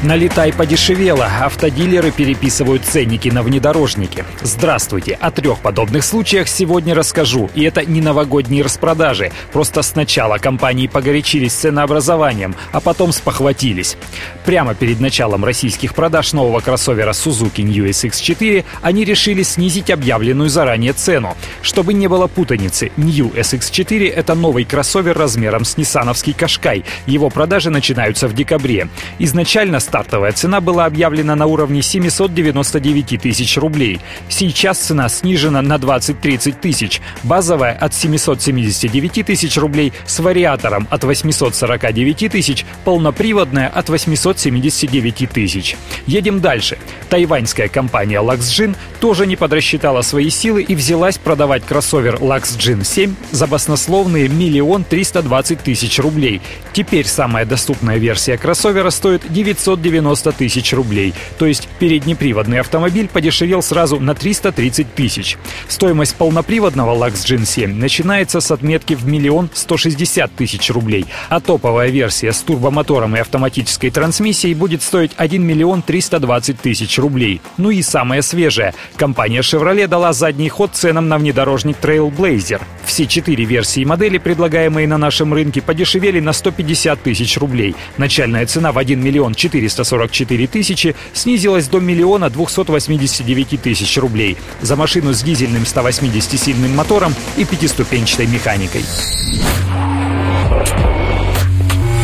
Налетай подешевело. Автодилеры переписывают ценники на внедорожники. Здравствуйте. О трех подобных случаях сегодня расскажу. И это не новогодние распродажи. Просто сначала компании погорячились с ценообразованием, а потом спохватились. Прямо перед началом российских продаж нового кроссовера Suzuki New SX4 они решили снизить объявленную заранее цену. Чтобы не было путаницы, New SX4 — это новый кроссовер размером с ниссановский Кашкай. Его продажи начинаются в декабре. Изначально стартовая цена была объявлена на уровне 799 тысяч рублей. Сейчас цена снижена на 20-30 тысяч. Базовая от 779 тысяч рублей с вариатором от 849 тысяч, полноприводная от 879 тысяч. Едем дальше. Тайваньская компания Luxgen тоже не подрасчитала свои силы и взялась продавать кроссовер Luxgen 7 за баснословные миллион триста двадцать тысяч рублей. Теперь самая доступная версия кроссовера стоит 900 690 тысяч рублей. То есть переднеприводный автомобиль подешевел сразу на 330 тысяч. Стоимость полноприводного Lux Gen 7 начинается с отметки в миллион 160 тысяч рублей, а топовая версия с турбомотором и автоматической трансмиссией будет стоить 1 миллион 320 тысяч рублей. Ну и самое свежее. Компания Chevrolet дала задний ход ценам на внедорожник Trailblazer. Все четыре версии модели, предлагаемые на нашем рынке, подешевели на 150 тысяч рублей. Начальная цена в 1 миллион 400 444 тысячи снизилась до миллиона 289 тысяч рублей за машину с дизельным 180-сильным мотором и пятиступенчатой механикой.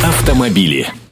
Автомобили.